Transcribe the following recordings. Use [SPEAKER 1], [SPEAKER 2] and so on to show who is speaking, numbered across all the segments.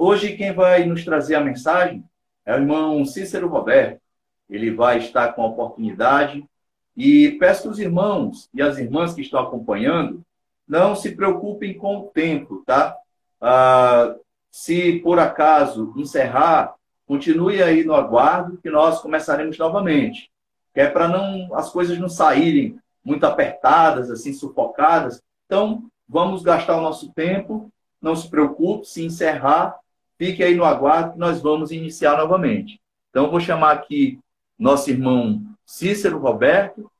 [SPEAKER 1] Hoje quem vai nos trazer a mensagem é o irmão Cícero Roberto. Ele vai estar com a oportunidade e peço que os irmãos e as irmãs que estão acompanhando não se preocupem com o tempo, tá? Ah, se por acaso encerrar, continue aí no aguardo que nós começaremos novamente. Que é para não as coisas não saírem muito apertadas, assim, sufocadas. Então, vamos gastar o nosso tempo. Não se preocupe, se encerrar, Fique aí no aguardo que nós vamos iniciar novamente. Então, vou chamar aqui nosso irmão Cícero Roberto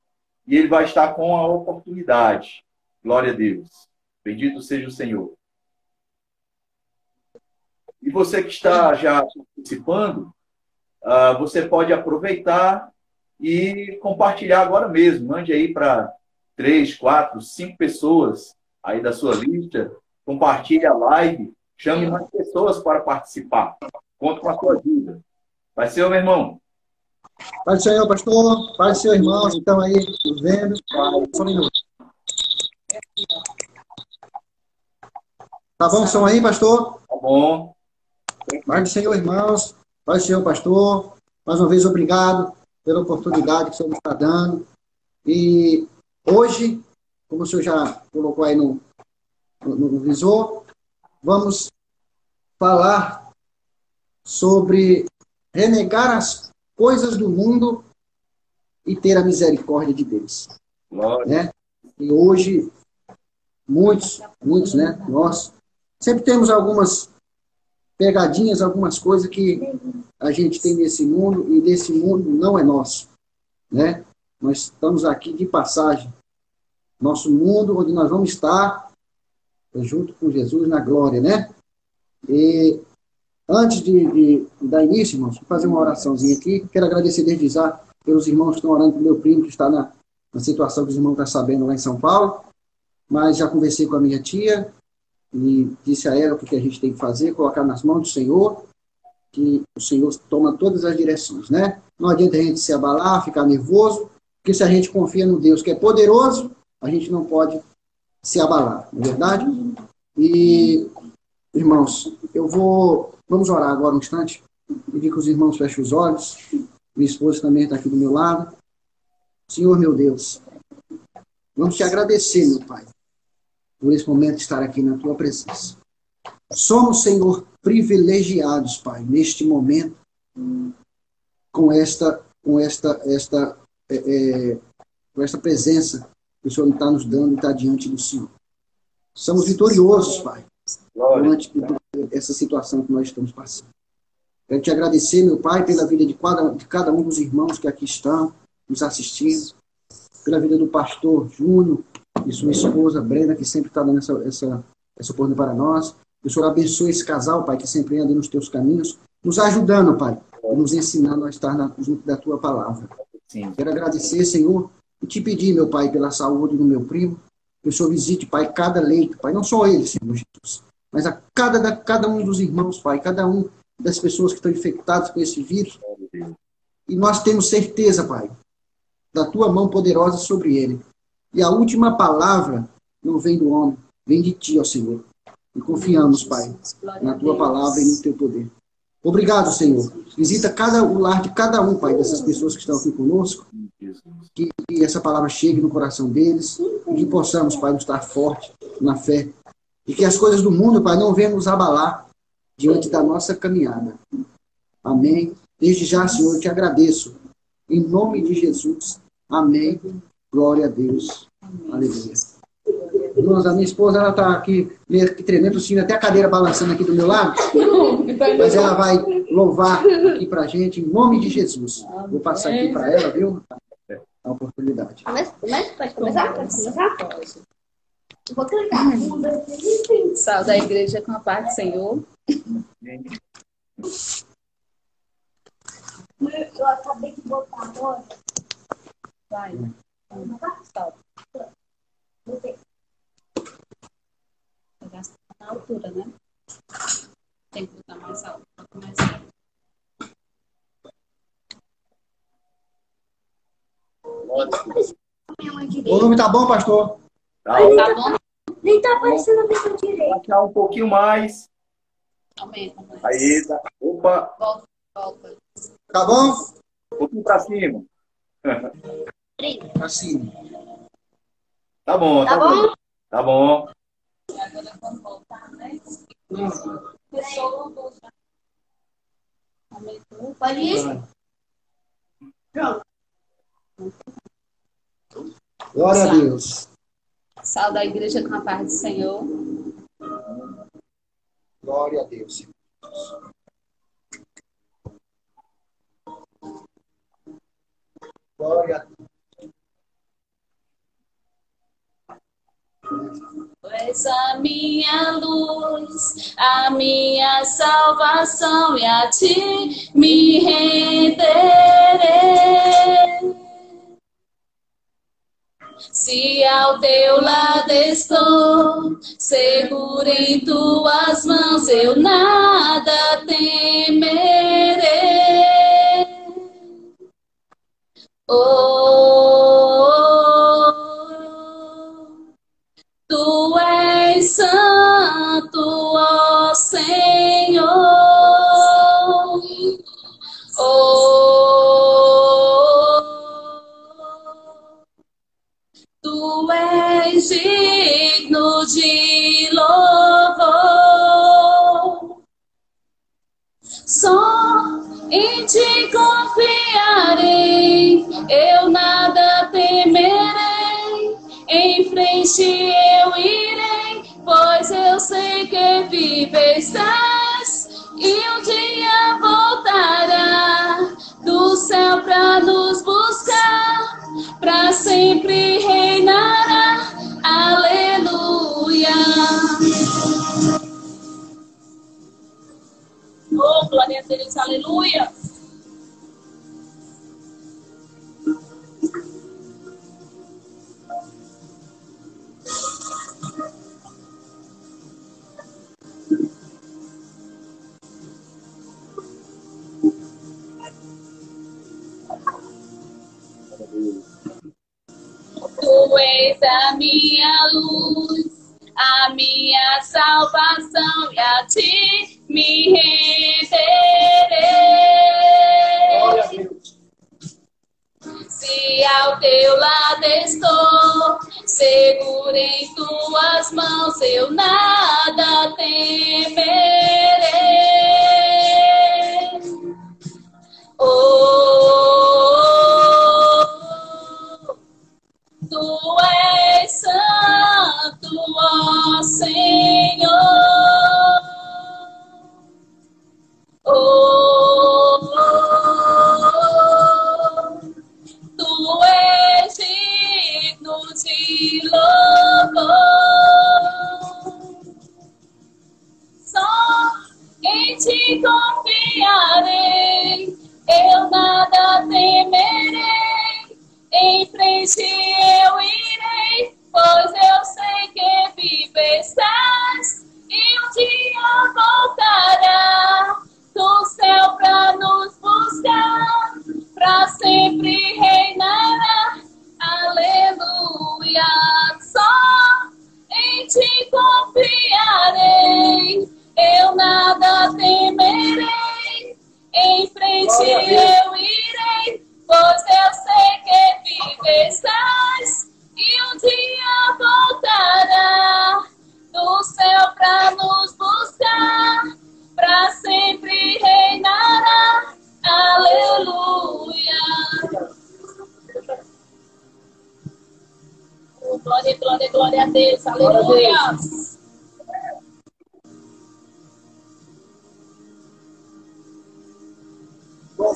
[SPEAKER 1] e ele vai estar com a oportunidade. Glória a Deus. Bendito seja o Senhor. E você que está já participando, uh, você pode aproveitar e compartilhar agora mesmo. Mande aí para três, quatro, cinco pessoas aí da sua lista. Compartilhe a live Chame mais pessoas para participar. Conto com a sua ajuda. Vai ser, meu irmão.
[SPEAKER 2] Do Senhor, pastor. Do Senhor, irmãos. Então aí, nos vendo. Só um minuto. Tá bom o som aí, pastor?
[SPEAKER 1] Tá bom.
[SPEAKER 2] Do Senhor, irmãos. Do Senhor, pastor. Mais uma vez, obrigado pela oportunidade que o Senhor nos está dando. E hoje, como o Senhor já colocou aí no, no, no visor, vamos falar sobre renegar as coisas do mundo e ter a misericórdia de Deus. Né? E hoje, muitos, muitos, né? Nós sempre temos algumas pegadinhas, algumas coisas que a gente tem nesse mundo e nesse mundo não é nosso, né? Nós estamos aqui de passagem. Nosso mundo, onde nós vamos estar, junto com Jesus na glória, né? E antes de, de, dar início, irmãos, vou fazer uma oraçãozinha aqui. Quero agradecer desde já pelos irmãos que estão orando para o meu primo, que está na, na situação que os irmãos estão sabendo lá em São Paulo. Mas já conversei com a minha tia e disse a ela o que a gente tem que fazer, colocar nas mãos do Senhor, que o Senhor toma todas as direções, né? Não adianta a gente se abalar, ficar nervoso, porque se a gente confia no Deus que é poderoso, a gente não pode se abalar, não é verdade? E, irmãos, eu vou. Vamos orar agora um instante. Pedir que os irmãos fechem os olhos. Minha esposa também está aqui do meu lado. Senhor, meu Deus, vamos te agradecer, meu Pai, por esse momento de estar aqui na tua presença. Somos, Senhor, privilegiados, Pai, neste momento, com esta, com esta, esta, é, é, com esta presença que o Senhor está nos dando e está diante do Senhor. Somos vitoriosos, Pai, diante essa situação que nós estamos passando. Quero te agradecer, meu Pai, pela vida de cada, de cada um dos irmãos que aqui estão nos assistindo, pela vida do pastor Júnior e sua esposa Brenda, que sempre está dando essa, essa, essa oportunidade para nós. Que o Senhor abençoe esse casal, Pai, que sempre anda nos teus caminhos, nos ajudando, Pai, nos ensinando a estar na, junto da tua palavra. Sim. Quero agradecer, Senhor, e te pedir, meu Pai, pela saúde do meu primo, que o Senhor visite, Pai, cada leito, Pai, não só ele, Senhor Jesus, mas a cada, cada um dos irmãos, Pai, cada um das pessoas que estão infectadas com esse vírus. E nós temos certeza, Pai, da tua mão poderosa sobre ele. E a última palavra não vem do homem, vem de ti, ó Senhor. E confiamos, Pai, na tua palavra e no teu poder. Obrigado, Senhor. Visita cada, o lar de cada um, Pai, dessas pessoas que estão aqui conosco. Que, que essa palavra chegue no coração deles. E que possamos, Pai, estar forte na fé. E que as coisas do mundo, Pai, não venham nos abalar diante da nossa caminhada. Amém. Desde já, Senhor, eu te agradeço. Em nome de Jesus. Amém. Glória a Deus. Aleluia. Irmãos, a minha esposa ela está aqui meio que tremendo, sentindo até a cadeira balançando aqui do meu lado. Mas ela vai louvar aqui para a gente, em nome de Jesus. Vou passar aqui para ela, viu? A oportunidade.
[SPEAKER 3] Começa, pode começar? Pode começar? Vou clicar.
[SPEAKER 4] Sal da igreja com a paz do Senhor.
[SPEAKER 3] Eu acabei de botar agora.
[SPEAKER 4] Vai. Sal. Na altura, né? Tem que botar mais alto para começar.
[SPEAKER 2] O volume tá bom, pastor?
[SPEAKER 1] Tá,
[SPEAKER 3] tá bom? Nem tá aparecendo a minha direita.
[SPEAKER 1] Baixar um pouquinho mais.
[SPEAKER 4] Aumenta mais.
[SPEAKER 1] Aí, tá. Opa,
[SPEAKER 4] Volta, volta.
[SPEAKER 2] Tá bom?
[SPEAKER 1] um pouquinho pra cima.
[SPEAKER 2] Assim.
[SPEAKER 1] Tá bom, tá,
[SPEAKER 3] Tá
[SPEAKER 1] bom.
[SPEAKER 3] bom?
[SPEAKER 1] Tá bom.
[SPEAKER 4] Agora quando voltar, né?
[SPEAKER 2] Hum.
[SPEAKER 4] Pessoa.
[SPEAKER 3] Pode ir? Pronto.
[SPEAKER 2] Glória a Deus.
[SPEAKER 4] Sal da igreja com a paz do Senhor.
[SPEAKER 2] Glória a Deus. Glória a Deus.
[SPEAKER 4] Tu és a minha luz, a minha salvação, e a ti me renderei. Se ao teu lado estou, seguro em tuas mãos, eu nada temerei. Oh, Tu és santo, ó Senhor. Estás e um dia voltará do céu pra nos buscar, pra sempre reinará. Aleluia. Oh, glória a Deus, aleluia. Tuas mãos, eu nada temerei.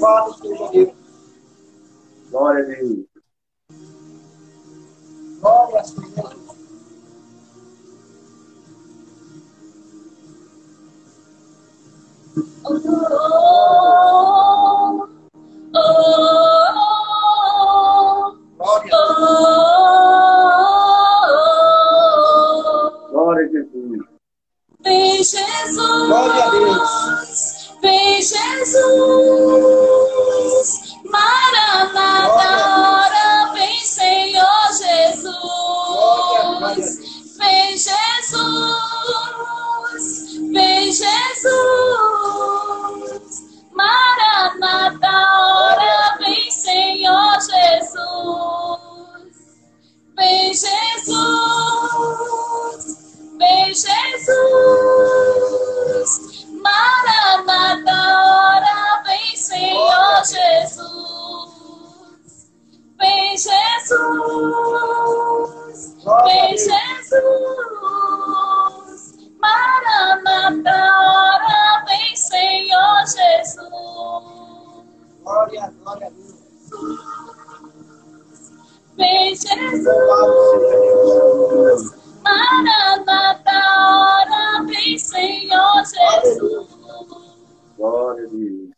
[SPEAKER 2] Louvado seja Deus.
[SPEAKER 1] Glória a Deus.
[SPEAKER 2] Glória a Deus. 100 views.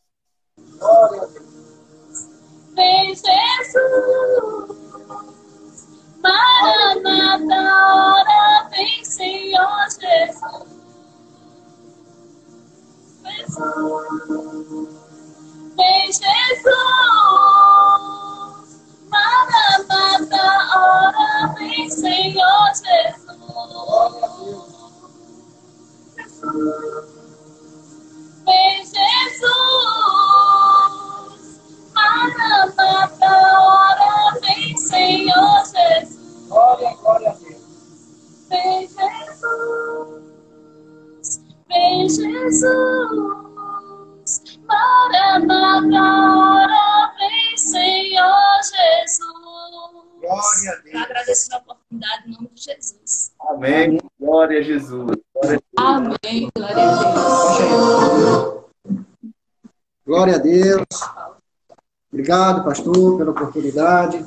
[SPEAKER 2] Obrigado, pastor, pela oportunidade.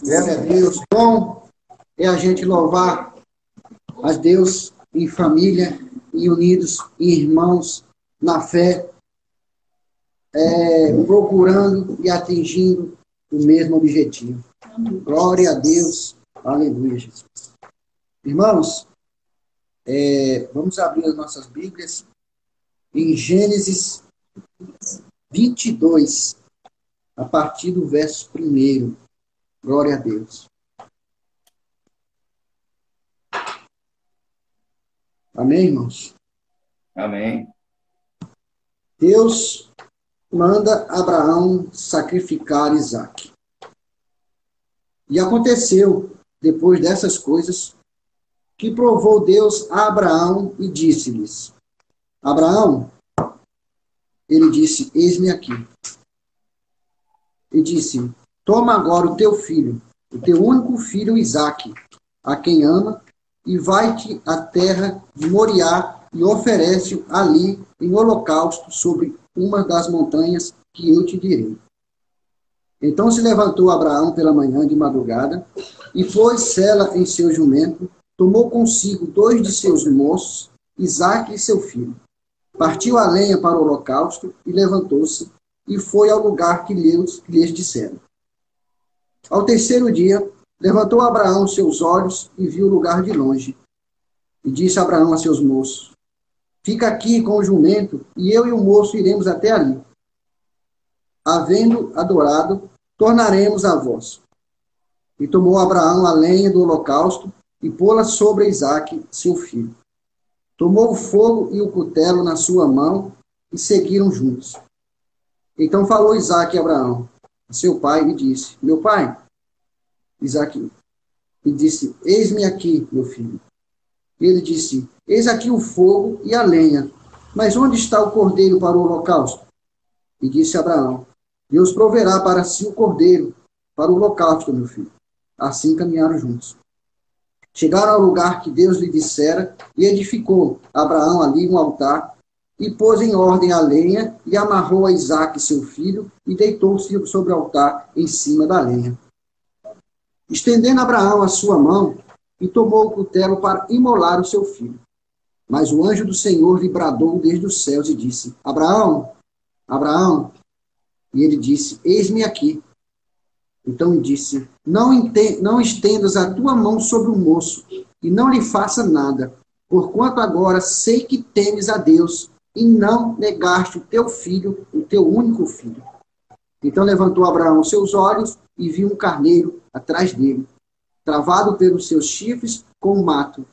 [SPEAKER 2] Glória a Deus. Bom é a gente louvar a Deus em família e unidos, em irmãos, na fé, é, procurando e atingindo o mesmo objetivo. Glória a Deus. Aleluia, Jesus. Irmãos, é, vamos abrir as nossas Bíblias em Gênesis 22, a partir do verso 1. Glória a Deus. Amém, irmãos?
[SPEAKER 1] Amém.
[SPEAKER 2] Deus manda Abraão sacrificar Isaac. E aconteceu, depois dessas coisas, que provou Deus a Abraão e disse-lhes: Abraão, ele disse: Eis-me aqui. E disse: Toma agora o teu filho, o teu único filho Isaque, a quem ama, e vai-te à terra de Moriá e oferece-o ali em holocausto sobre uma das montanhas que eu te direi. Então se levantou Abraão pela manhã de madrugada e foi Sela em seu jumento, tomou consigo dois de seus moços, Isaque e seu filho. Partiu a lenha para o holocausto e levantou-se e foi ao lugar que lhes, que lhes disseram. Ao terceiro dia, levantou Abraão seus olhos e viu o lugar de longe. E disse Abraão a seus moços: Fica aqui com o jumento, e eu e o moço iremos até ali. Havendo adorado, tornaremos a vós. E tomou Abraão a lenha do holocausto e pô-la sobre Isaque, seu filho. Tomou o fogo e o cutelo na sua mão e seguiram juntos. Então falou Isaque a Abraão, seu pai, e disse: Meu pai, Isaque, e disse: Eis-me aqui, meu filho. Ele disse: Eis aqui o fogo e a lenha, mas onde está o cordeiro para o holocausto? E disse Abraão: Deus proverá para si o cordeiro para o holocausto, meu filho. Assim caminharam juntos. Chegaram ao lugar que Deus lhe dissera e edificou Abraão ali um altar e pôs em ordem a lenha e amarrou a Isaque, seu filho, e deitou-se sobre o altar em cima da lenha. Estendendo Abraão a sua mão, e tomou o cutelo para imolar o seu filho. Mas o anjo do Senhor lhe bradou desde os céus e disse: Abraão, Abraão. E ele disse: Eis-me aqui. Então disse: não, não estendas a tua mão sobre o moço e não lhe faça nada, porquanto agora sei que temes a Deus e não negaste o teu filho, o teu único filho. Então levantou Abraão seus olhos e viu um carneiro atrás dele, travado pelos seus chifres com o mato,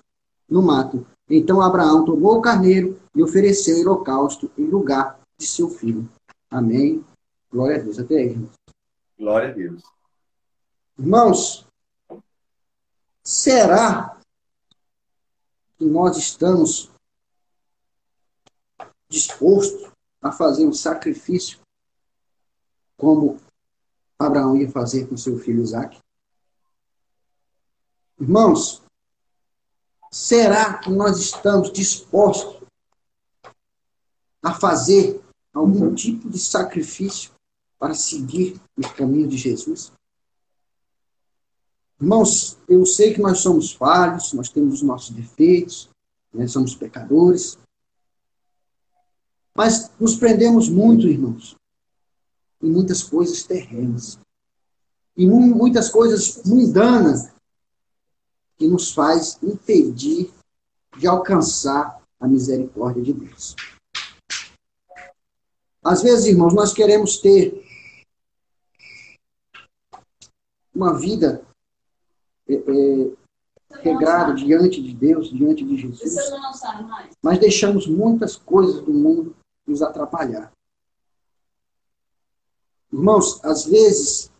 [SPEAKER 2] no mato. Então Abraão tomou o carneiro e ofereceu holocausto em lugar de seu filho. Amém. Glória a Deus. Até aí, irmãos.
[SPEAKER 1] Glória a Deus.
[SPEAKER 2] Irmãos, será que nós estamos dispostos a fazer um sacrifício como Abraão ia fazer com seu filho Isaac? Irmãos, será que nós estamos dispostos a fazer algum tipo de sacrifício para seguir os caminhos de Jesus? Irmãos, eu sei que nós somos falhos, nós temos os nossos defeitos, né, somos pecadores, mas nos prendemos muito, irmãos, em muitas coisas terrenas, em muitas coisas mundanas que nos faz impedir de alcançar a misericórdia de Deus. Às vezes, irmãos, nós queremos ter uma vida é, é, regrada diante de Deus, diante de Jesus, mas deixamos muitas coisas do mundo nos atrapalhar. Irmãos, às vezes,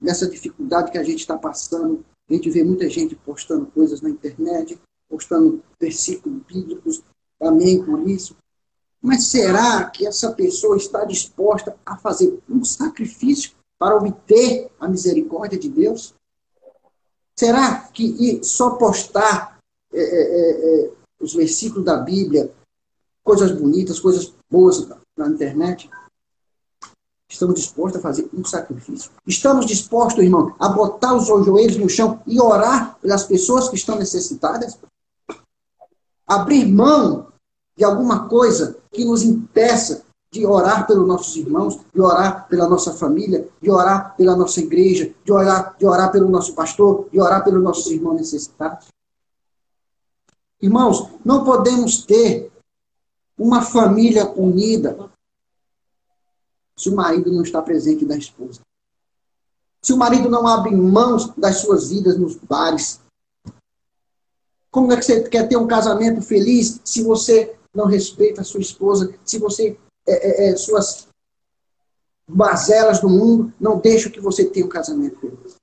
[SPEAKER 2] nessa dificuldade que a gente está passando, a gente vê muita gente postando coisas na internet, postando versículos bíblicos, amém por isso. Mas será que essa pessoa está disposta a fazer um sacrifício para obter a misericórdia de Deus? Será que só postar é, é, é, é, os versículos da Bíblia, coisas bonitas, coisas boas na internet, estamos dispostos a fazer um sacrifício? Estamos dispostos, irmão, a botar os joelhos no chão e orar pelas pessoas que estão necessitadas? Abrir mão de alguma coisa que nos impeça de orar pelos nossos irmãos, de orar pela nossa família, de orar pela nossa igreja, de orar, de orar pelo nosso pastor, de orar pelos nossos irmãos necessitados. Irmãos, não podemos ter uma família unida se o marido não está presente da esposa. Se o marido não abre mãos das suas vidas nos bares. Como é que você quer ter um casamento feliz se você não respeita a sua esposa, se você é, é, é, suas mazelas do mundo não deixam que você tenha um casamento feliz.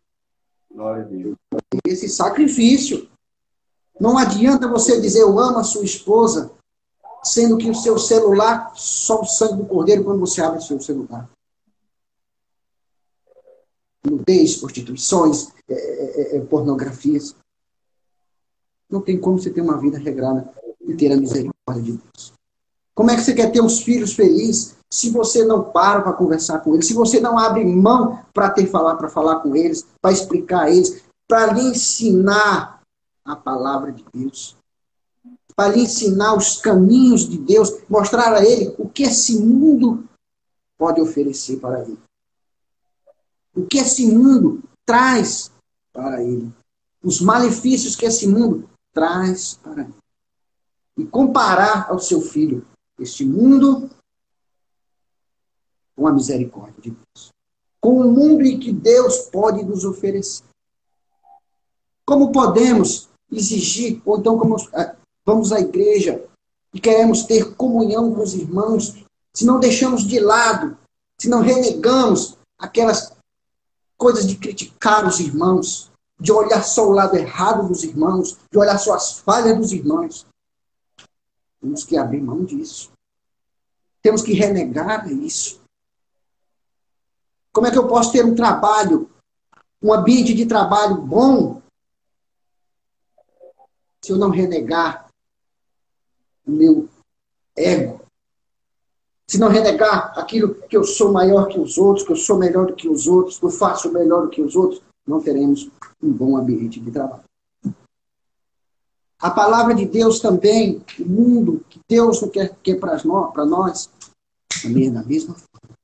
[SPEAKER 2] Glória a Deus. Esse sacrifício. Não adianta você dizer eu amo a sua esposa, sendo que o seu celular só o sangue do cordeiro quando você abre o seu celular. Nudez, prostituições, é, é, é, pornografias. Não tem como você ter uma vida regrada e ter a misericórdia de Deus. Como é que você quer ter os filhos felizes se você não para para conversar com eles, se você não abre mão para ter falar para falar com eles, para explicar a eles, para lhe ensinar a palavra de Deus, para lhe ensinar os caminhos de Deus, mostrar a ele o que esse mundo pode oferecer para ele. O que esse mundo traz para ele. Os malefícios que esse mundo traz para ele. E comparar ao seu filho este mundo com a misericórdia de Deus. Com o mundo em que Deus pode nos oferecer. Como podemos exigir, ou então como ah, vamos à igreja e queremos ter comunhão com os irmãos, se não deixamos de lado, se não renegamos aquelas coisas de criticar os irmãos, de olhar só o lado errado dos irmãos, de olhar só as falhas dos irmãos, temos que abrir mão disso. Temos que renegar isso. Como é que eu posso ter um trabalho, um ambiente de trabalho bom, se eu não renegar meu ego? Se não renegar aquilo que eu sou maior que os outros, que eu sou melhor do que os outros, que eu faço melhor do que os outros, não teremos um bom ambiente de trabalho. A palavra de Deus também, o mundo que Deus não quer, quer para nós, também é da mesma forma.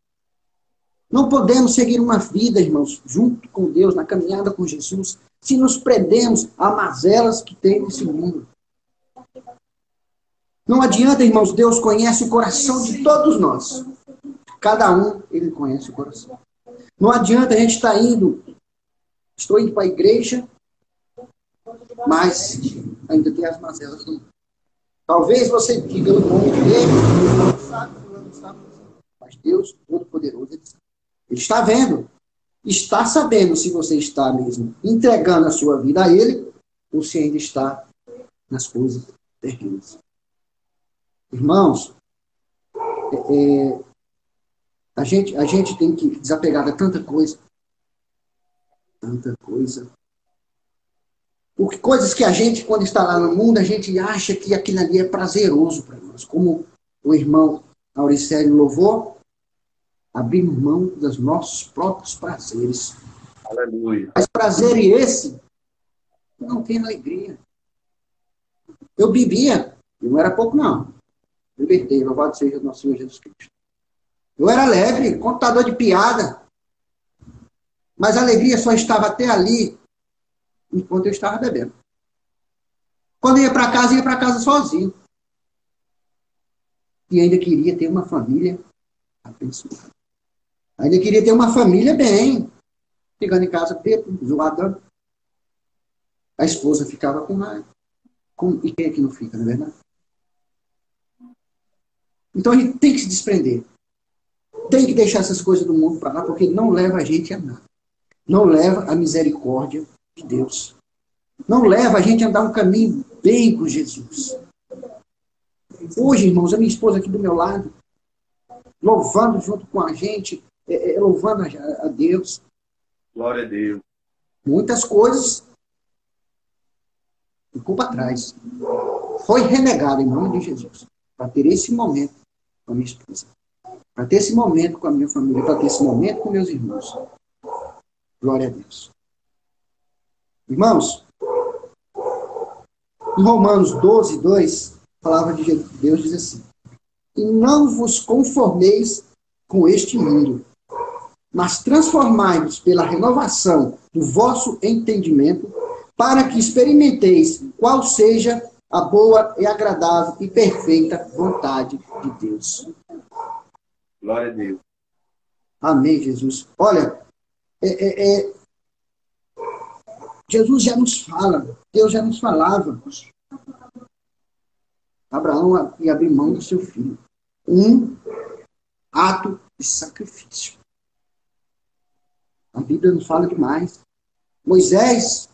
[SPEAKER 2] Não podemos seguir uma vida, irmãos, junto com Deus, na caminhada com Jesus, se nos prendemos a mazelas que tem nesse mundo. Não adianta, irmãos, Deus conhece o coração de todos nós. Cada um, ele conhece o coração. Não adianta a gente estar tá indo, estou indo para a igreja, mas ainda tem as mazelas do mundo. Talvez você diga o nome dele, não. Mas Deus, Todo-Poderoso, ele, ele está vendo. Está sabendo se você está mesmo entregando a sua vida a Ele ou se ainda está nas coisas terrenas. Irmãos, é, é, a, gente, a gente tem que desapegar de tanta coisa. Tanta coisa porque coisas que a gente, quando está lá no mundo, a gente acha que aquilo ali é prazeroso para nós. Como o irmão Auricélio louvou, abrir mão dos nossos próprios prazeres.
[SPEAKER 1] Aleluia.
[SPEAKER 2] Mas prazer esse não tem alegria. Eu bebia, e não era pouco não. Libertei, louvado seja nosso Senhor Jesus Cristo. Eu era alegre, contador de piada. Mas a alegria só estava até ali enquanto eu estava bebendo. Quando ia para casa, ia para casa sozinho. E ainda queria ter uma família abençoada. Ainda queria ter uma família bem. Chegando em casa, bebo, zoadão. A esposa ficava com raiva. Com... E quem é que não fica, não é verdade? Então a gente tem que se desprender. Tem que deixar essas coisas do mundo para lá, porque não leva a gente a nada. Não leva a misericórdia de Deus. Não leva a gente a andar um caminho bem com Jesus. Hoje, irmãos, a minha esposa aqui do meu lado, louvando junto com a gente, é, é, louvando a, a Deus.
[SPEAKER 1] Glória a Deus.
[SPEAKER 2] Muitas coisas ficou para trás. Foi renegado em nome de Jesus. Para ter esse momento com a minha esposa. Para ter esse momento com a minha família. Para ter esse momento com meus irmãos. Glória a Deus. Irmãos, em Romanos 12, 2, a palavra de Deus diz assim: E não vos conformeis com este mundo, mas transformai-vos pela renovação do vosso entendimento, para que experimenteis qual seja a boa e agradável e perfeita vontade de Deus.
[SPEAKER 1] Glória a Deus.
[SPEAKER 2] Amém, Jesus. Olha, é, é, é, Jesus já nos fala, Deus já nos falava. Abraão ia abrir mão do seu filho. Um ato de sacrifício. A Bíblia nos fala demais. Moisés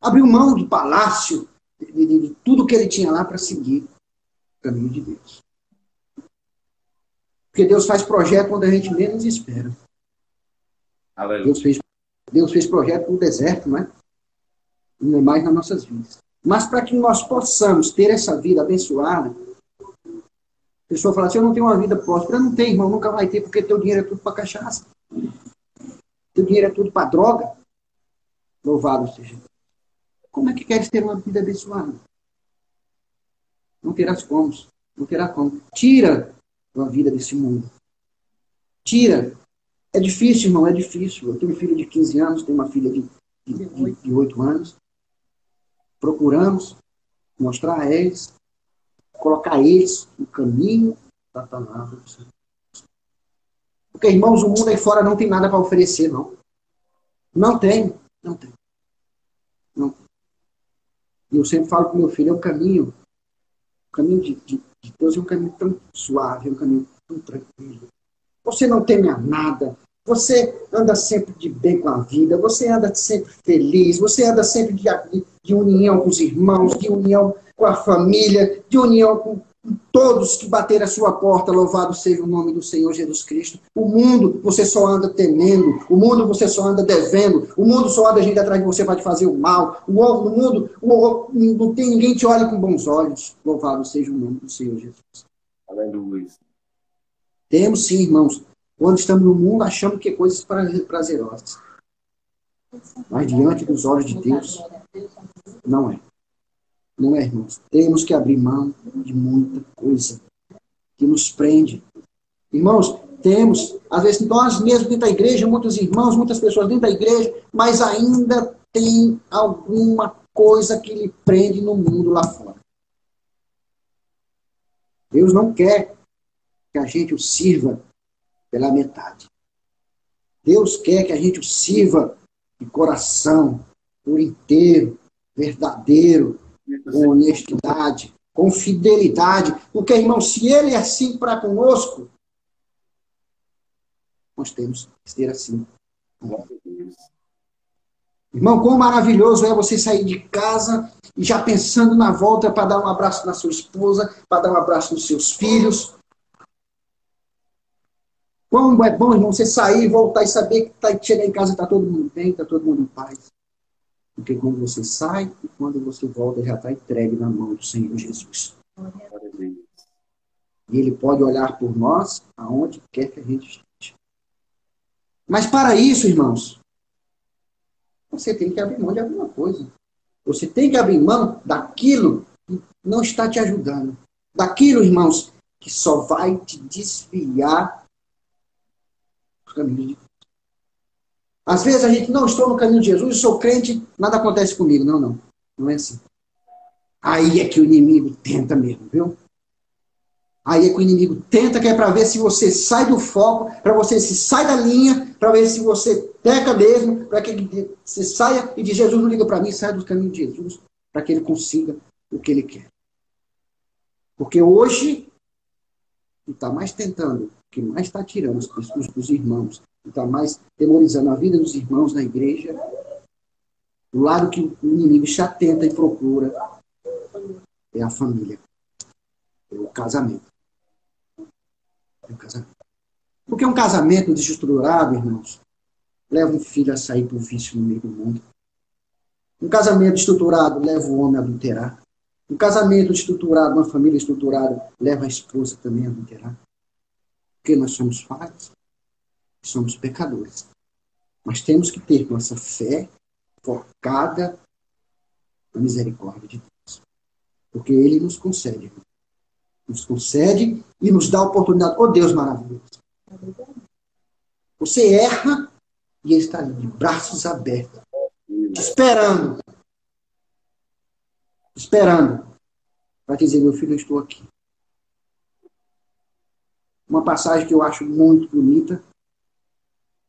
[SPEAKER 2] abriu mão do palácio, de, tudo que ele tinha lá para seguir o caminho de Deus. Porque Deus faz projeto quando a gente menos espera.
[SPEAKER 1] Aleluia.
[SPEAKER 2] Deus fez, Deus fez projeto no deserto, não é? Não é mais nas nossas vidas. Mas para que nós possamos ter essa vida abençoada, a pessoa fala assim, eu não tenho uma vida próspera. Não tem, irmão, nunca vai ter, porque teu dinheiro é tudo para cachaça. Teu dinheiro é tudo para droga. Louvado seja. Como é que queres ter uma vida abençoada? Não terás como. Não terá como. Tira a vida desse mundo. Tira é difícil, irmão, é difícil. Eu tenho um filho de 15 anos, tenho uma filha de, de, de, de 8 anos. Procuramos mostrar a eles, colocar eles no caminho da palavra do Senhor. Porque, irmãos, o mundo aí fora não tem nada para oferecer, não. Não tem, não tem. Eu sempre falo para meu filho, é o caminho, o caminho de, de, de Deus é um caminho tão suave, é um caminho tão tranquilo. Você não teme a nada, você anda sempre de bem com a vida, você anda sempre feliz, você anda sempre de, de união com os irmãos, de união com a família, de união com todos que bateram a sua porta, louvado seja o nome do Senhor Jesus Cristo. O mundo você só anda temendo, o mundo você só anda devendo, o mundo só anda gente atrás de você para te fazer o mal. O no mundo o, não tem ninguém te olha com bons olhos. Louvado seja o nome do Senhor Jesus.
[SPEAKER 1] Aleluia.
[SPEAKER 2] Temos sim, irmãos, quando estamos no mundo, achamos que é coisas prazerosas. Mas diante dos olhos de Deus, não é. Não é, irmãos. Temos que abrir mão de muita coisa que nos prende. Irmãos, temos, às vezes nós mesmos dentro da igreja, muitos irmãos, muitas pessoas dentro da igreja, mas ainda tem alguma coisa que lhe prende no mundo lá fora. Deus não quer que a gente o sirva pela metade. Deus quer que a gente o sirva de coração, por inteiro, verdadeiro, com honestidade, com fidelidade. Porque, irmão, se ele é assim para conosco, nós temos que ser assim. Irmão, quão maravilhoso é você sair de casa e já pensando na volta para dar um abraço na sua esposa, para dar um abraço nos seus filhos, como é bom, irmão, você sair, voltar e saber que tá, chegar em casa está todo mundo bem, está todo mundo em paz. Porque quando você sai e quando você volta, já está entregue na mão do Senhor Jesus. E ele pode olhar por nós aonde quer que a gente esteja. Mas para isso, irmãos, você tem que abrir mão de alguma coisa. Você tem que abrir mão daquilo que não está te ajudando. Daquilo, irmãos, que só vai te desviar dos caminhos de. Às vezes a gente não estou no caminho de Jesus, sou crente, nada acontece comigo. Não, não. Não é assim. Aí é que o inimigo tenta mesmo, viu? Aí é que o inimigo tenta, que é para ver se você sai do foco, para você se sai da linha, para ver se você peca mesmo, para que você saia e diz, Jesus não liga para mim, sai do caminho de Jesus, para que ele consiga o que ele quer. Porque hoje, o que está mais tentando, o que mais está tirando os, os, os irmãos, está mais demonizando a vida dos irmãos na igreja, o lado que o inimigo já tenta e procura é a família, é o casamento. Um casamento. Porque um casamento desestruturado, irmãos, leva um filho a sair por vício no meio do mundo. Um casamento estruturado leva o homem a adulterar. Um casamento estruturado, uma família estruturada, leva a esposa também a adulterar. Porque nós somos falhos, somos pecadores. Mas temos que ter nossa fé focada na misericórdia de Deus. Porque Ele nos concede, nos concede e nos dá a oportunidade. Oh Deus maravilhoso. Você erra e ele está ali de braços abertos, esperando. Esperando. Para dizer, meu filho, eu estou aqui. Uma passagem que eu acho muito bonita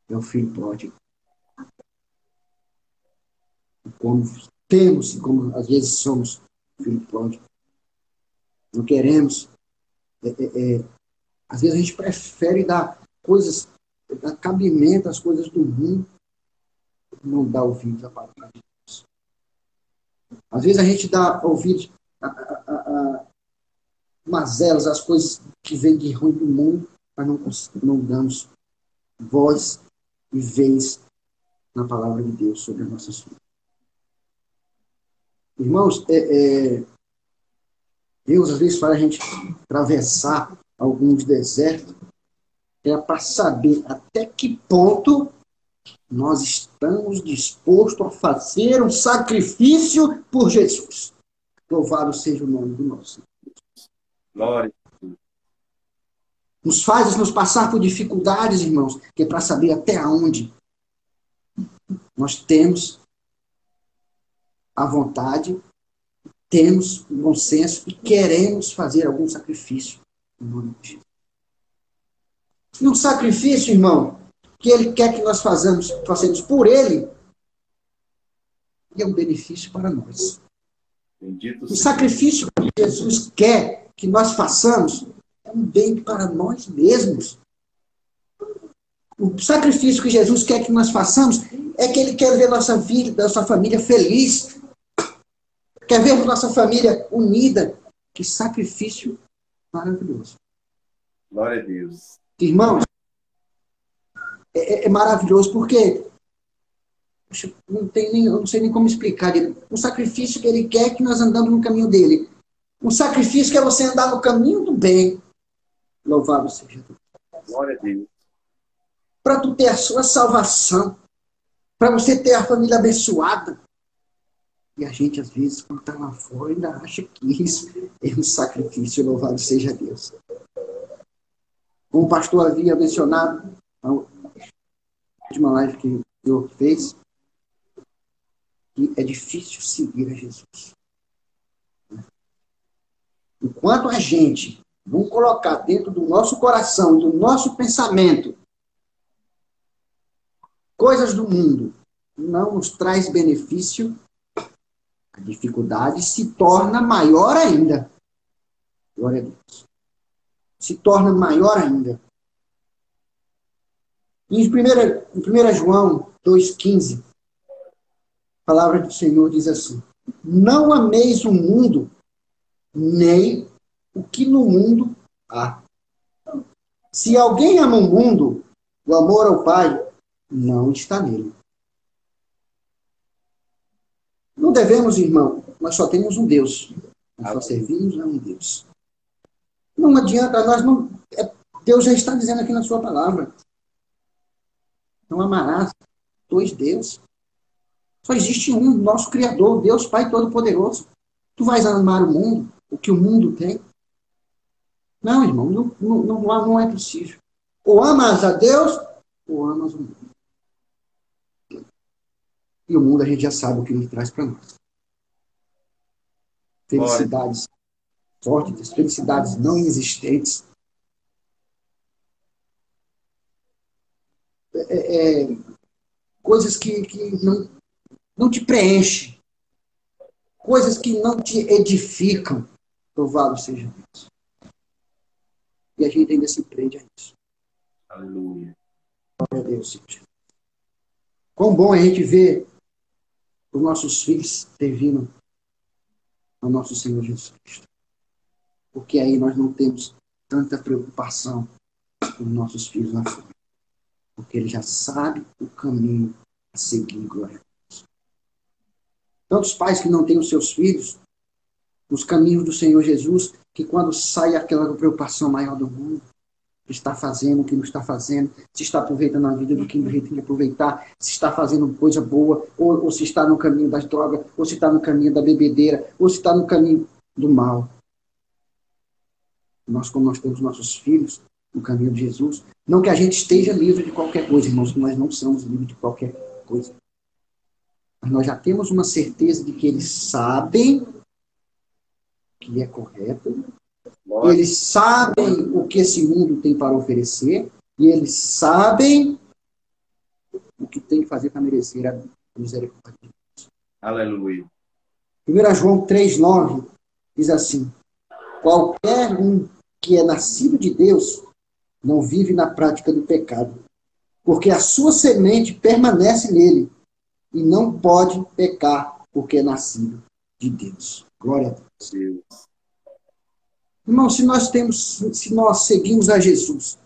[SPEAKER 2] é o filho pródigo. Como temos, como às vezes somos filho pródigo. Não queremos. É, é, é, às vezes a gente prefere dar coisas, dar cabimento às coisas do mundo, não dá ouvidos à palavra de Deus. Às vezes a gente dá ouvidos a, a, a, mazelas, as coisas que vêm de ruim do mundo, mas não, não damos voz e vez na palavra de Deus sobre a nossa vida. Irmãos, é, é, Deus às vezes faz a gente atravessar alguns desertos é para saber até que ponto nós estamos dispostos a fazer um sacrifício por Jesus. Louvado seja o nome do nosso Deus.
[SPEAKER 1] Glória.
[SPEAKER 2] Nos faz nos passar por dificuldades, irmãos, que é para saber até onde nós temos a vontade temos um bom senso e queremos fazer algum sacrifício em nome de Jesus. E um sacrifício, irmão, que ele quer que nós façamos, façamos por ele, e é um benefício para nós.
[SPEAKER 1] Bendito
[SPEAKER 2] o sacrifício que Jesus quer que nós façamos um bem para nós mesmos. O sacrifício que Jesus quer que nós façamos é que ele quer ver nossa vida, nossa família feliz, Quer ver nossa família unida? Que sacrifício maravilhoso.
[SPEAKER 1] Glória a Deus.
[SPEAKER 2] Irmãos, é, é, é maravilhoso porque não tem nem, eu não sei nem como explicar. Um sacrifício que ele quer que nós andamos no caminho dele. Um sacrifício que é você andar no caminho do bem. Louvado seja Deus.
[SPEAKER 1] Glória a Deus.
[SPEAKER 2] Para tu ter a sua salvação. Para você ter a família abençoada. E a gente, às vezes, quando está lá fora, ainda acha que isso é um sacrifício, louvado seja Deus. Como o pastor havia mencionado na última live que o senhor fez, que é difícil seguir a Jesus. Enquanto a gente não colocar dentro do nosso coração, do nosso pensamento, coisas do mundo, não nos traz benefício, a dificuldade se torna maior ainda. Glória a Deus. Se torna maior ainda. Em 1, em 1 João 2,15, a palavra do Senhor diz assim: Não ameis o mundo, nem o que no mundo há. Se alguém ama o mundo, o amor ao Pai não está nele. Não devemos, irmão, nós só temos um Deus. Nós só servimos a um Deus. Não adianta, nós não. é- Deus já está dizendo aqui na sua palavra. Não amarás dois deuses. Só existe um, nosso Criador, Deus Pai Todo-Poderoso. Tu vais amar o mundo, o que o mundo tem? Não, irmão, não, não, não, é possível. Ou amas a Deus, ou amas o mundo. E o mundo a gente já sabe o que ele traz para nós. Felicidades fortes, felicidades não inexistentes. É, é, coisas que, que não, não te preenchem. Coisas que não te edificam. Louvado seja Deus. E a gente ainda se prende a isso.
[SPEAKER 1] Aleluia.
[SPEAKER 2] Glória a Deus. Quão bom é a gente ver os nossos filhos servindo ao nosso Senhor Jesus Cristo. Porque aí nós não temos tanta preocupação com os nossos filhos na frente. Porque ele já sabe o caminho a seguir, glória a Deus. Tantos pais que não têm os seus filhos nos caminhos do Senhor Jesus, que quando sai aquela preocupação maior do mundo, está fazendo o que não está fazendo, se está aproveitando a vida do que não tem que aproveitar, se está fazendo coisa boa, ou, ou se está no caminho das drogas, ou se está no caminho da bebedeira, ou se está no caminho do mal. Nós, como nós temos nossos filhos no caminho de Jesus, não que a gente esteja livre de qualquer coisa, irmãos, nós não somos livres de qualquer coisa. Mas nós já temos uma certeza de que eles sabem que é correto, eles sabem o que esse mundo tem para oferecer e eles sabem o que tem que fazer para merecer a misericórdia.
[SPEAKER 1] Aleluia.
[SPEAKER 2] 1 João 3,9 diz assim: Qualquer um que é nascido de Deus não vive na prática do pecado, porque a sua semente permanece nele e não pode pecar porque é nascido de Deus. Glória a Deus. Irmão, se nós temos, se nós seguimos a Jesus,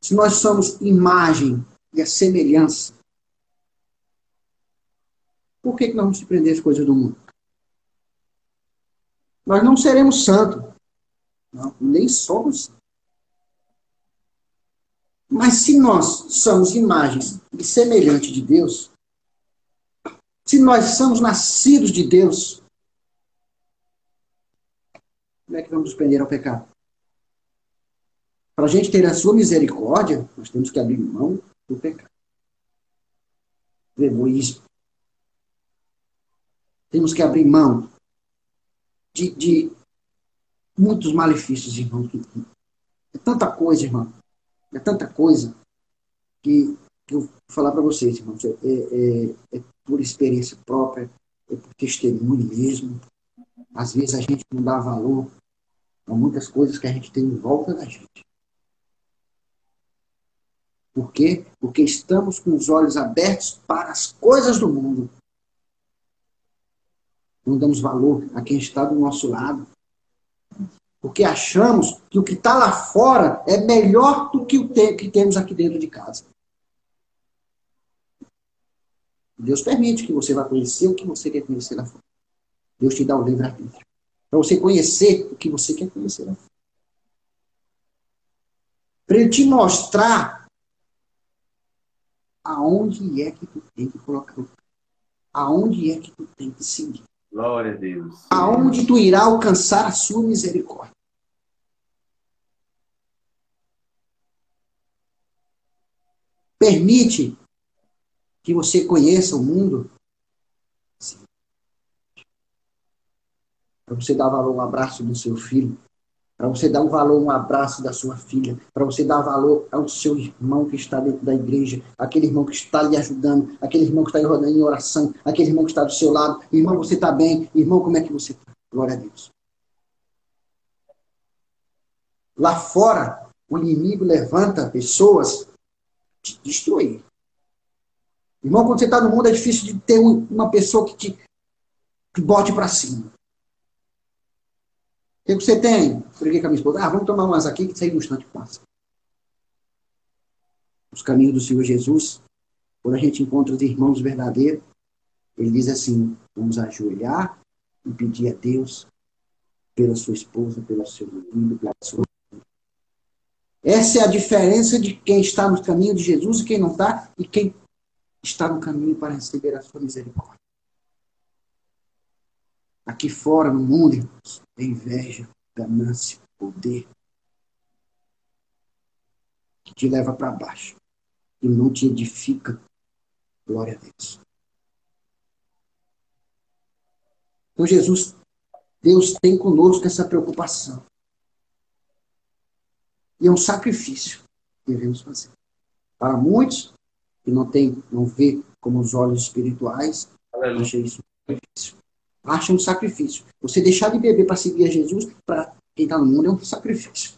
[SPEAKER 2] se nós somos imagem e a semelhança, por que, que nós vamos se prender às coisas do mundo? Nós não seremos santos. Não, nem somos. Mas se nós somos imagens e semelhantes de Deus, se nós somos nascidos de Deus, como é que vamos nos prender ao pecado? Para a gente ter a sua misericórdia, nós temos que abrir mão do pecado. Do egoísmo. Temos que abrir mão de, de muitos malefícios, irmão. É tanta coisa, irmão. É tanta coisa que, que eu vou falar para vocês, irmãos. É, é, é por experiência própria, é por testemunho mesmo. Às vezes a gente não dá valor a muitas coisas que a gente tem em volta da gente. Por quê? Porque estamos com os olhos abertos para as coisas do mundo. Não damos valor a quem está do nosso lado. Porque achamos que o que está lá fora é melhor do que o que temos aqui dentro de casa. Deus permite que você vá conhecer o que você quer conhecer lá fora. Deus te dá o livre-arbítrio. Para você conhecer o que você quer conhecer. Para ele te mostrar aonde é que tu tem que colocar o aonde é que tu tem que seguir.
[SPEAKER 1] Glória a Deus.
[SPEAKER 2] Aonde tu irá alcançar a sua misericórdia. Permite que você conheça o mundo. Para você dar valor um abraço do seu filho. Para você dar um valor um abraço da sua filha. Para você dar valor ao seu irmão que está dentro da igreja. Aquele irmão que está lhe ajudando. Aquele irmão que está em oração. Aquele irmão que está do seu lado. Irmão, você está bem? Irmão, como é que você está? Glória a Deus. Lá fora, o inimigo levanta pessoas te destruir. Irmão, quando você está no mundo, é difícil de ter uma pessoa que te que bote para cima. Que você tem? Briguei com a minha esposa. Ah, vamos tomar umas aqui que aí no instante passa. Os caminhos do Senhor Jesus, quando a gente encontra os irmãos verdadeiros, ele diz assim: vamos ajoelhar e pedir a Deus pela sua esposa, pelo seu marido, pela sua essa é a diferença de quem está no caminho de Jesus e quem não está, e quem está no caminho para receber a sua misericórdia. Aqui fora, no mundo, irmãos, é inveja, ganância, poder, que te leva para baixo e não te edifica. Glória a Deus. Então, Jesus, Deus tem conosco essa preocupação. E é um sacrifício que devemos fazer. Para muitos que não tem, não vê como os olhos espirituais, acha isso um sacrifício. Acha um sacrifício. Você deixar de beber para seguir a Jesus, para quem está no mundo, é um sacrifício.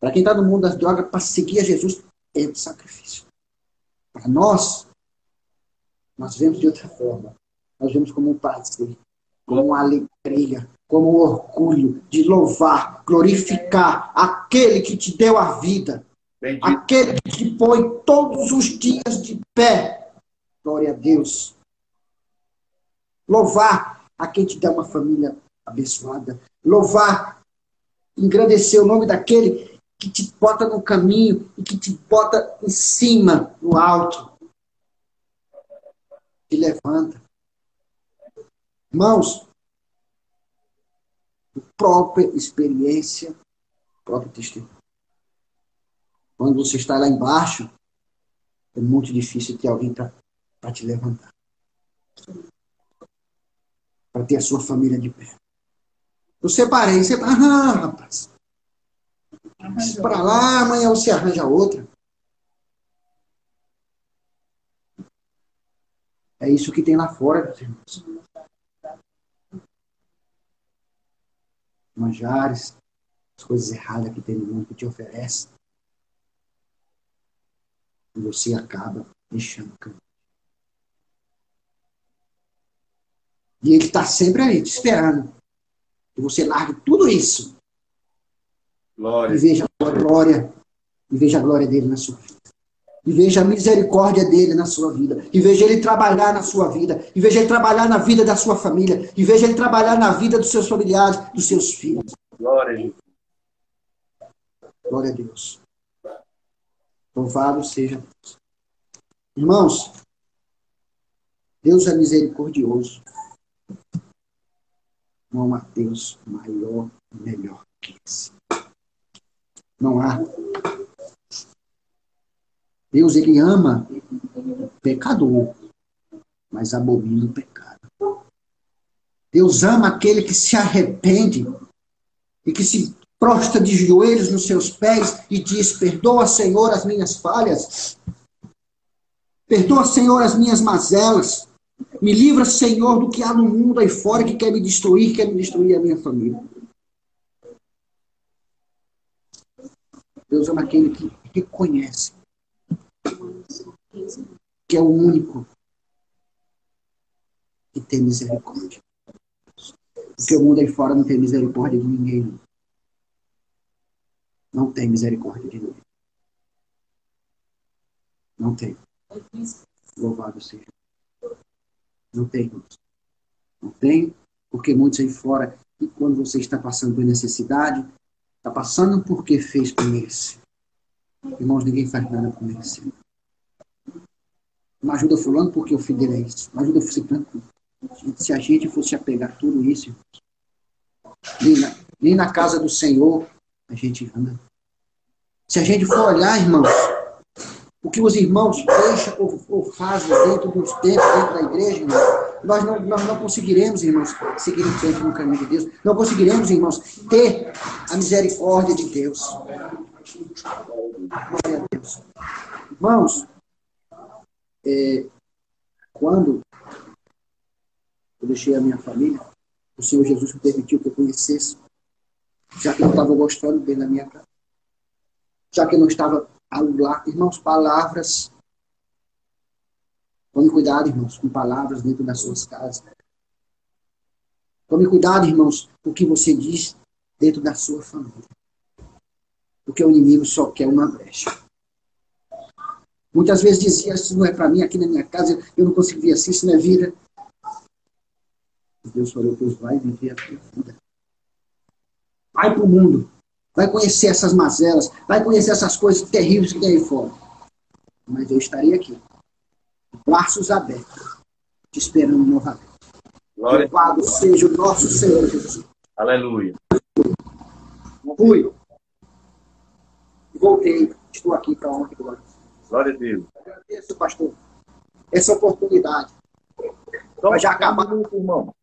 [SPEAKER 2] Para quem está no mundo das drogas, para seguir a Jesus, é um sacrifício. Para nós, nós vemos de outra forma. Nós vemos como um prazer, como uma alegria, como um orgulho de louvar, glorificar aquele que te deu a vida, Bendito. aquele que te põe todos os dias de pé. Glória a Deus. Louvar a quem te dá uma família abençoada. Louvar, engrandecer o nome daquele que te bota no caminho e que te bota em cima, no alto. Te levanta. Irmãos, própria experiência, próprio testemunho. Quando você está lá embaixo, é muito difícil ter alguém para te levantar. Para ter a sua família de pé. Eu separei, você ah, rapaz. Para lá, amanhã você arranja outra. É isso que tem lá fora, meus irmãos. manjares, as coisas erradas que tem no mundo que te oferece. E você acaba deixando o caminho. E ele está sempre aí, te esperando. Que você largue tudo isso. Glória. E veja a glória. E veja a glória dele na sua vida. E veja a misericórdia dele na sua vida. E veja ele trabalhar na sua vida. E veja ele trabalhar na vida da sua família. E veja ele trabalhar na vida dos seus familiares, dos seus filhos. Glória a Deus. Glória a Deus. Louvado seja Deus. Irmãos, Deus é misericordioso. Não há Deus maior melhor que esse. Não há Deus, ele ama o pecador, mas abomina o pecado. Deus ama aquele que se arrepende e que se prostra de joelhos nos seus pés e diz: Perdoa, Senhor, as minhas falhas. Perdoa, Senhor, as minhas mazelas. Me livra, Senhor, do que há no mundo aí fora que quer me destruir, quer me destruir a minha família. Deus ama aquele que reconhece que é o único que tem misericórdia. Porque o mundo aí fora não tem misericórdia de ninguém. Não tem misericórdia de ninguém. Não tem. Louvado seja. Não tem. Não tem, porque muitos aí fora, e quando você está passando por necessidade, está passando porque fez por esse. Irmãos, ninguém faz nada por esse. Não ajuda fulano porque o filho dele é isso. Não ajuda fulano. Se a gente fosse apegar tudo isso, nem na, nem na casa do Senhor a gente anda. Se a gente for olhar, irmãos, o que os irmãos deixam ou, ou fazem dentro dos tempos, dentro da igreja, irmãos, nós não, nós não conseguiremos, irmãos, seguir em frente no caminho de Deus. Não conseguiremos, irmãos, ter a misericórdia de Deus. Glória a Deus. Irmãos, é, quando eu deixei a minha família, o Senhor Jesus me permitiu que eu conhecesse, já que eu não estava gostando bem da minha casa, já que eu não estava irmãos, palavras. Tome cuidado, irmãos, com palavras dentro das suas casas. Tome cuidado, irmãos, com o que você diz dentro da sua família. Porque o inimigo só quer uma brecha. Muitas vezes dizia, isso não é para mim, aqui na minha casa, eu não consigo ver assim, isso não é vida. Deus falou, pois vai viver a tua vida. vai para o mundo, vai conhecer essas mazelas, vai conhecer essas coisas terríveis que tem aí fora. Mas eu estarei aqui, braços abertos, te esperando novamente.
[SPEAKER 1] Glória.
[SPEAKER 2] Louvado seja o nosso Senhor Jesus.
[SPEAKER 1] Aleluia.
[SPEAKER 2] Fui. Voltei. Estou aqui para honra e glória.
[SPEAKER 1] Glória a Deus.
[SPEAKER 2] Agradeço, pastor, essa oportunidade.
[SPEAKER 1] Então,
[SPEAKER 2] Vai já acabar.
[SPEAKER 1] um minuto, irmão.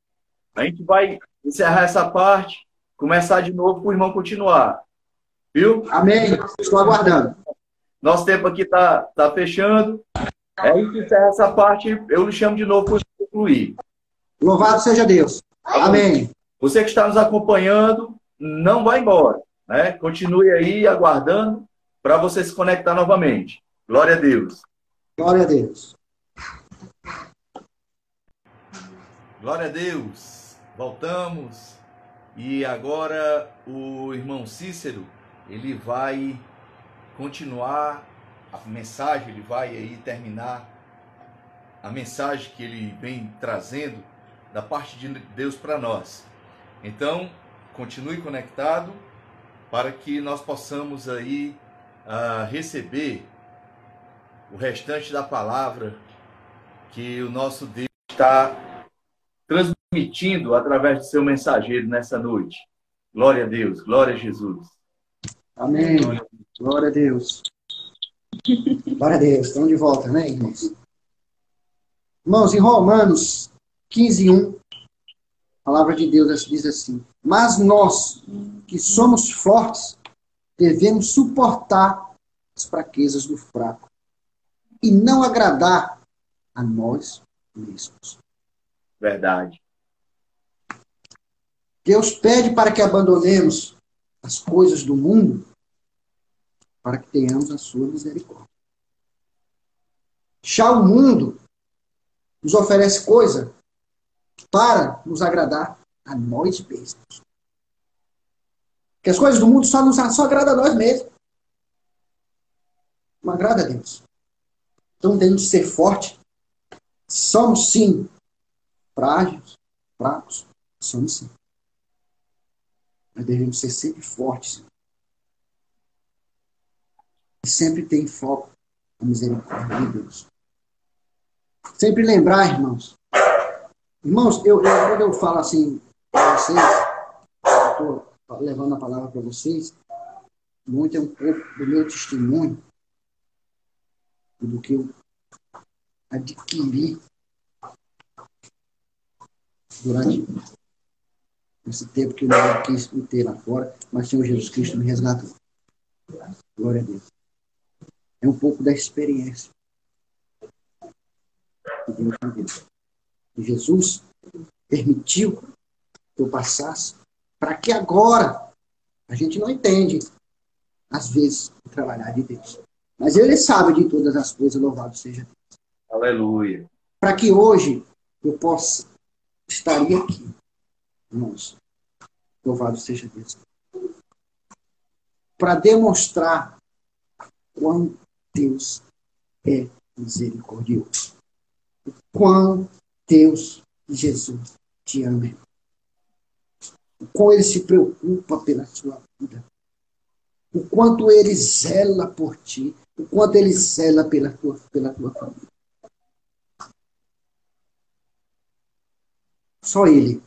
[SPEAKER 1] A gente vai encerrar essa parte, começar de novo para o irmão continuar. Viu?
[SPEAKER 2] Amém. Estou aguardando.
[SPEAKER 1] Nosso tempo aqui está tá fechando. É, gente encerra essa parte, eu lhe chamo de novo para concluir.
[SPEAKER 2] Louvado seja Deus. Amém.
[SPEAKER 1] Você que está nos acompanhando, não vai embora. Né? Continue aí aguardando para você se conectar novamente. Glória a Deus.
[SPEAKER 2] Glória a Deus.
[SPEAKER 1] Glória a Deus. Voltamos. E agora o irmão Cícero, ele vai continuar a mensagem, ele vai aí terminar a mensagem que ele vem trazendo da parte de Deus para nós. Então, continue conectado para que nós possamos aí uh, receber o restante da palavra que o nosso Deus está transmitindo através do seu mensageiro nessa noite. Glória a Deus, glória a Jesus.
[SPEAKER 2] Amém. Glória a Deus. Glória a Deus. Estamos de volta, né, irmãos? Irmãos, em Romanos 15, 1, a palavra de Deus diz assim: Mas nós, que somos fortes, devemos suportar as fraquezas do fraco e não agradar a nós mesmos.
[SPEAKER 1] Verdade.
[SPEAKER 2] Deus pede para que abandonemos as coisas do mundo para que tenhamos a sua misericórdia. Já o mundo nos oferece coisa para nos agradar a nós mesmos. Que as coisas do mundo só nos só agradam a nós mesmos. Não agrada a Deus. Então temos que ser forte. Somos sim frágeis, fracos, somos sim. Mas devemos ser sempre fortes. E sempre ter em foco a misericórdia de Deus. Sempre lembrar, irmãos. Irmãos, eu, eu, quando eu falo assim para vocês, estou levando a palavra para vocês, muito é um pouco do meu testemunho, do que eu adquiri durante esse tempo que eu não quis me ter lá fora, mas o Senhor Jesus Cristo me resgatou. Glória a Deus. É um pouco da experiência que Deus me deu. E Jesus permitiu que eu passasse para que agora a gente não entende, às vezes, o trabalhar de Deus. Mas Ele sabe de todas as coisas, louvado seja Deus.
[SPEAKER 1] Aleluia.
[SPEAKER 2] Para que hoje eu possa estaria aqui. Irmãos, louvado seja Deus. Para demonstrar quão Deus é misericordioso. O quão Deus e Jesus te ama. O quão Ele se preocupa pela sua vida. O quanto Ele zela por ti. O quanto Ele zela pela tua, pela tua família. Só Ele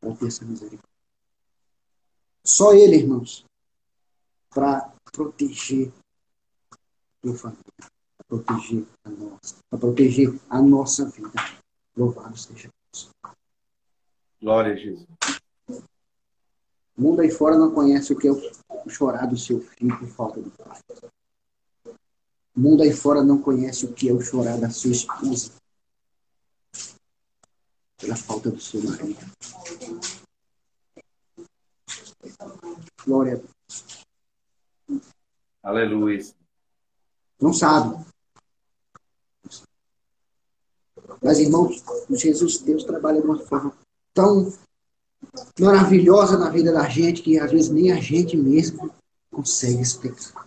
[SPEAKER 2] para ter essa misericórdia. Só Ele, irmãos, para proteger a tua família, para proteger a nossa, para proteger a nossa vida. Louvado seja Deus.
[SPEAKER 1] Glória a Jesus.
[SPEAKER 2] O mundo aí fora não conhece o que é o chorar do seu filho por falta de pai. O mundo aí fora não conhece o que é o chorar da sua esposa pela falta do seu marido. Glória a Deus.
[SPEAKER 1] Aleluia.
[SPEAKER 2] Não sabe. Mas, irmãos, Jesus, Deus trabalha de uma forma tão maravilhosa na vida da gente que às vezes nem a gente mesmo consegue explicar.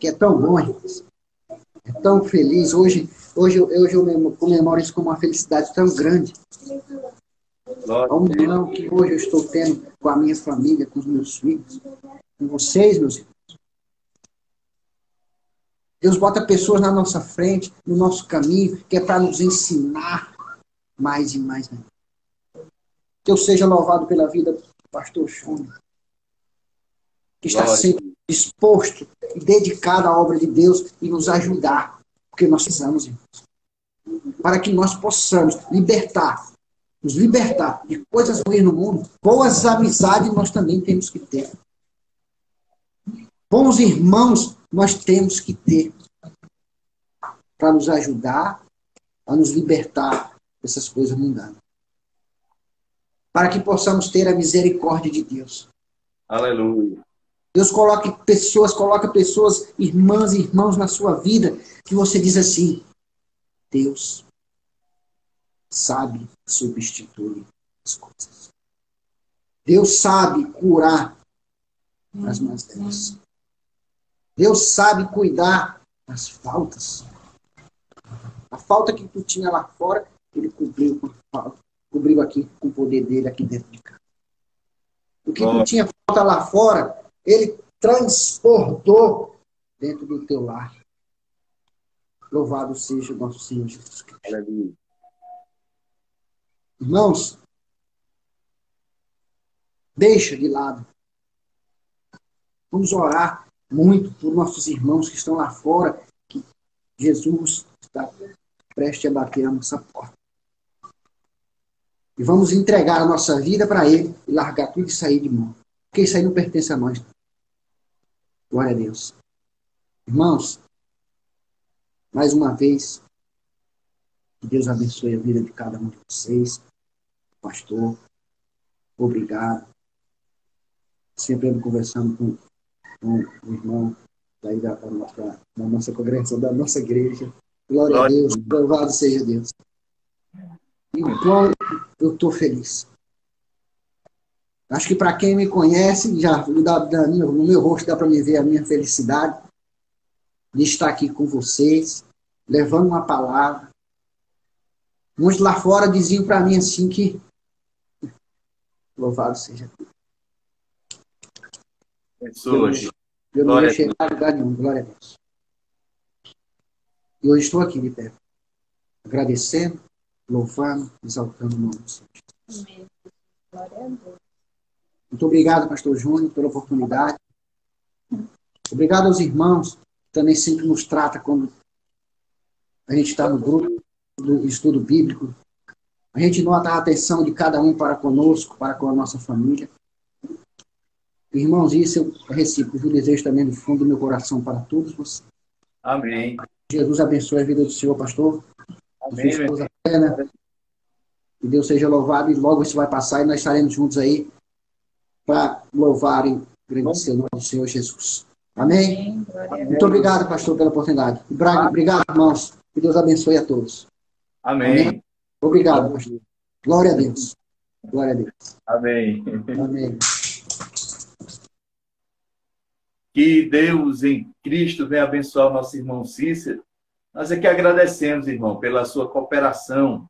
[SPEAKER 2] Que é tão bom, irmãos. É tão feliz. Hoje, hoje, hoje eu comemoro isso com uma felicidade tão grande. a união que hoje eu estou tendo com a minha família, com os meus filhos, com vocês, meus irmãos. Deus bota pessoas na nossa frente, no nosso caminho, que é para nos ensinar mais e mais. Né? Que eu seja louvado pela vida do pastor Júnior, que está sempre disposto e dedicado à obra de Deus e nos ajudar, porque nós precisamos, irmãos, para que nós possamos libertar, nos libertar de coisas ruins no mundo, boas amizades nós também temos que ter. Bons irmãos nós temos que ter para nos ajudar a nos libertar dessas coisas mundanas. Para que possamos ter a misericórdia de Deus.
[SPEAKER 1] Aleluia.
[SPEAKER 2] Deus coloque pessoas, coloca pessoas, irmãs e irmãos na sua vida, que você diz assim: Deus sabe substituir as coisas. Deus sabe curar as más Deus sabe cuidar das faltas. A falta que tu tinha lá fora, ele cobriu, cobriu aqui com o poder dele aqui dentro de casa. O que tu tinha falta lá fora, ele transportou dentro do teu lar. Louvado seja o nosso Senhor Jesus Cristo. Irmãos, deixa de lado. Vamos orar muito por nossos irmãos que estão lá fora, que Jesus está prestes a bater a nossa porta. E vamos entregar a nossa vida para Ele e largar tudo e sair de mão. Porque isso aí não pertence a nós. Glória a Deus. Irmãos, mais uma vez, que Deus abençoe a vida de cada um de vocês. Pastor, obrigado. Sempre ando conversando com um, um irmão daí da, da, nossa, da nossa congregação, da nossa igreja. Glória, Glória a Deus, louvado seja Deus. Então, eu estou feliz. Acho que para quem me conhece, já dá, dá, no meu rosto dá para me ver a minha felicidade de estar aqui com vocês, levando uma palavra. Muitos lá fora diziam para mim assim que louvado seja Deus. Eu não ia chegar a lugar nenhum, glória a Deus. E hoje estou aqui de pé, agradecendo, louvando, exaltando o nome do Senhor. Muito obrigado, pastor Júnior, pela oportunidade. Obrigado aos irmãos, que também sempre nos trata quando a gente está no grupo do estudo bíblico. A gente nota a atenção de cada um para conosco, para com a nossa família. Irmãos, isso eu recíproco, eu desejo também do fundo do meu coração para todos vocês.
[SPEAKER 1] Amém.
[SPEAKER 2] Jesus abençoe a vida do Senhor, pastor.
[SPEAKER 1] Amém.
[SPEAKER 2] Sua esposa Helena. Que Deus seja louvado e logo isso vai passar e nós estaremos juntos aí para louvar agradecer o nome do Senhor Jesus. Amém? Amém. Muito obrigado, pastor, pela oportunidade. Obrigado, irmãos. Que Deus abençoe a todos.
[SPEAKER 1] Amém.
[SPEAKER 2] Amém. Obrigado, pastor. Glória a Deus. Glória a Deus.
[SPEAKER 1] Amém.
[SPEAKER 2] Amém.
[SPEAKER 1] Que Deus em Cristo venha abençoar o nosso irmão Cícero. Nós é que agradecemos, irmão, pela sua cooperação